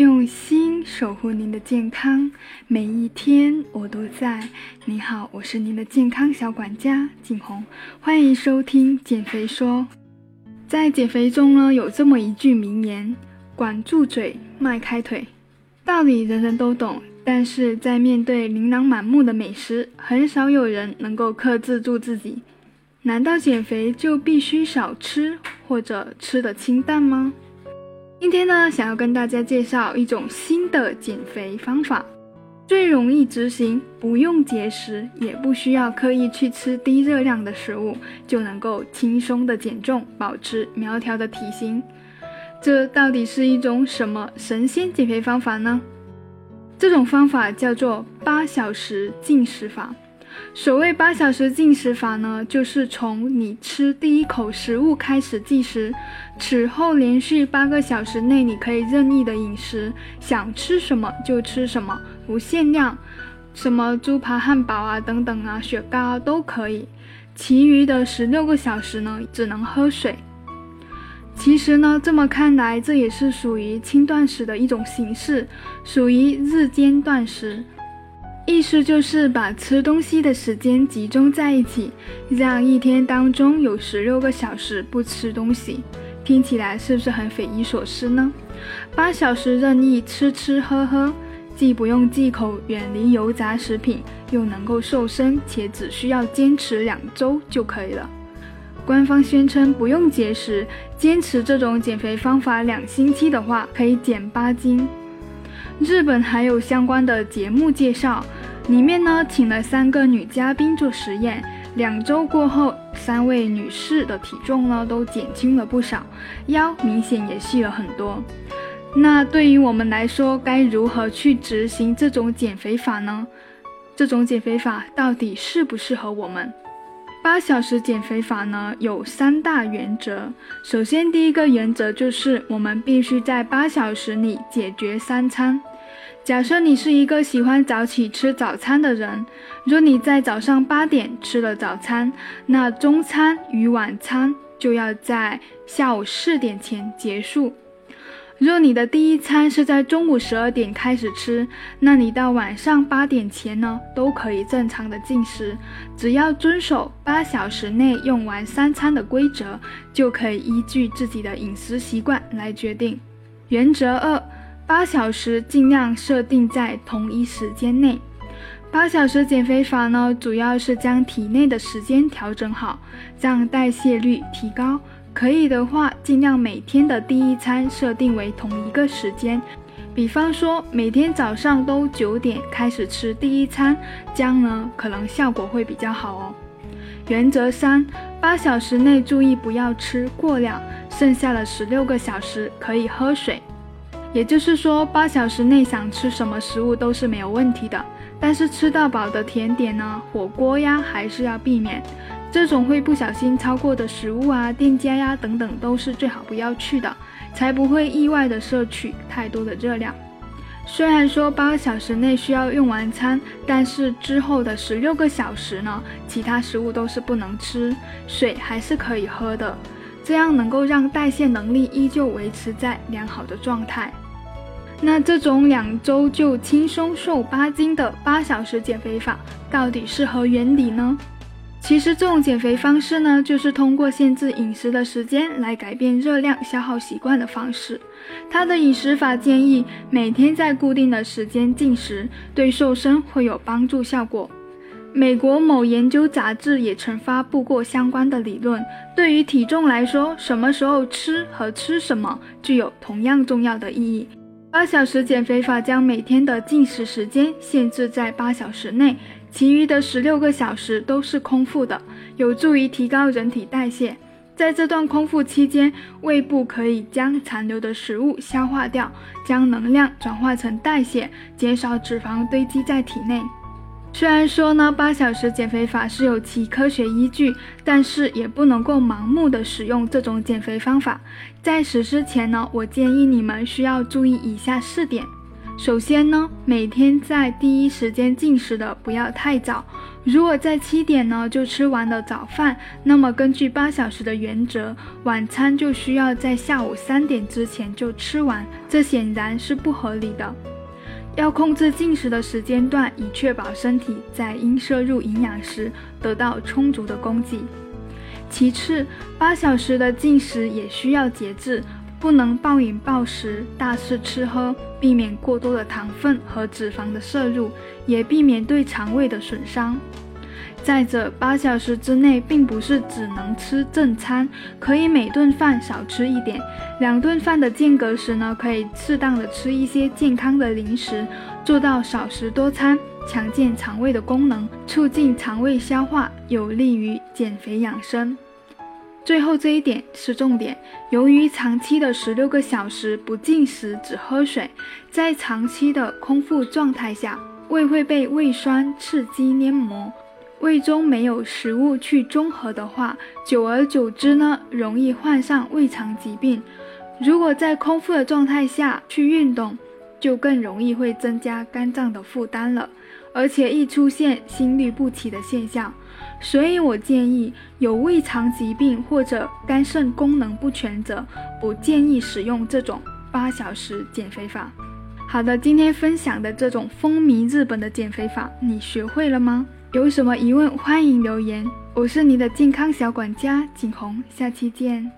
用心守护您的健康，每一天我都在。你好，我是您的健康小管家景红，欢迎收听减肥说。在减肥中呢，有这么一句名言：管住嘴，迈开腿。道理人人都懂，但是在面对琳琅满目的美食，很少有人能够克制住自己。难道减肥就必须少吃，或者吃的清淡吗？今天呢，想要跟大家介绍一种新的减肥方法，最容易执行，不用节食，也不需要刻意去吃低热量的食物，就能够轻松的减重，保持苗条的体型。这到底是一种什么神仙减肥方法呢？这种方法叫做八小时进食法。所谓八小时禁食法呢，就是从你吃第一口食物开始计时，此后连续八个小时内，你可以任意的饮食，想吃什么就吃什么，不限量，什么猪扒汉堡啊等等啊，雪糕都可以。其余的十六个小时呢，只能喝水。其实呢，这么看来，这也是属于轻断食的一种形式，属于日间断食。意思就是把吃东西的时间集中在一起，让一天当中有十六个小时不吃东西。听起来是不是很匪夷所思呢？八小时任意吃吃喝喝，既不用忌口，远离油炸食品，又能够瘦身，且只需要坚持两周就可以了。官方宣称不用节食，坚持这种减肥方法两星期的话，可以减八斤。日本还有相关的节目介绍。里面呢，请了三个女嘉宾做实验，两周过后，三位女士的体重呢都减轻了不少，腰明显也细了很多。那对于我们来说，该如何去执行这种减肥法呢？这种减肥法到底适不适合我们？八小时减肥法呢有三大原则。首先，第一个原则就是我们必须在八小时里解决三餐。假设你是一个喜欢早起吃早餐的人，若你在早上八点吃了早餐，那中餐与晚餐就要在下午四点前结束。若你的第一餐是在中午十二点开始吃，那你到晚上八点前呢都可以正常的进食，只要遵守八小时内用完三餐的规则，就可以依据自己的饮食习惯来决定。原则二。八小时尽量设定在同一时间内。八小时减肥法呢，主要是将体内的时间调整好，让代谢率提高。可以的话，尽量每天的第一餐设定为同一个时间，比方说每天早上都九点开始吃第一餐，这样呢可能效果会比较好哦。原则三：八小时内注意不要吃过量，剩下的十六个小时可以喝水。也就是说，八小时内想吃什么食物都是没有问题的，但是吃到饱的甜点呢，火锅呀，还是要避免。这种会不小心超过的食物啊，店家呀等等，都是最好不要去的，才不会意外的摄取太多的热量。虽然说八小时内需要用完餐，但是之后的十六个小时呢，其他食物都是不能吃，水还是可以喝的。这样能够让代谢能力依旧维持在良好的状态。那这种两周就轻松瘦八斤的八小时减肥法到底是何原理呢？其实这种减肥方式呢，就是通过限制饮食的时间来改变热量消耗习惯的方式。它的饮食法建议每天在固定的时间进食，对瘦身会有帮助效果。美国某研究杂志也曾发布过相关的理论。对于体重来说，什么时候吃和吃什么具有同样重要的意义。八小时减肥法将每天的进食时间限制在八小时内，其余的十六个小时都是空腹的，有助于提高人体代谢。在这段空腹期间，胃部可以将残留的食物消化掉，将能量转化成代谢，减少脂肪堆积在体内。虽然说呢，八小时减肥法是有其科学依据，但是也不能够盲目的使用这种减肥方法。在实施前呢，我建议你们需要注意以下四点。首先呢，每天在第一时间进食的不要太早。如果在七点呢就吃完了早饭，那么根据八小时的原则，晚餐就需要在下午三点之前就吃完，这显然是不合理的。要控制进食的时间段，以确保身体在应摄入营养时得到充足的供给。其次，八小时的进食也需要节制。不能暴饮暴食、大肆吃喝，避免过多的糖分和脂肪的摄入，也避免对肠胃的损伤。再者，八小时之内并不是只能吃正餐，可以每顿饭少吃一点。两顿饭的间隔时呢，可以适当的吃一些健康的零食，做到少食多餐，强健肠胃的功能，促进肠胃消化，有利于减肥养生。最后这一点是重点，由于长期的十六个小时不进食只喝水，在长期的空腹状态下，胃会被胃酸刺激黏膜，胃中没有食物去中和的话，久而久之呢，容易患上胃肠疾病。如果在空腹的状态下去运动，就更容易会增加肝脏的负担了，而且易出现心律不齐的现象。所以我建议有胃肠疾病或者肝肾功能不全者，不建议使用这种八小时减肥法。好的，今天分享的这种风靡日本的减肥法，你学会了吗？有什么疑问欢迎留言。我是你的健康小管家景红，下期见。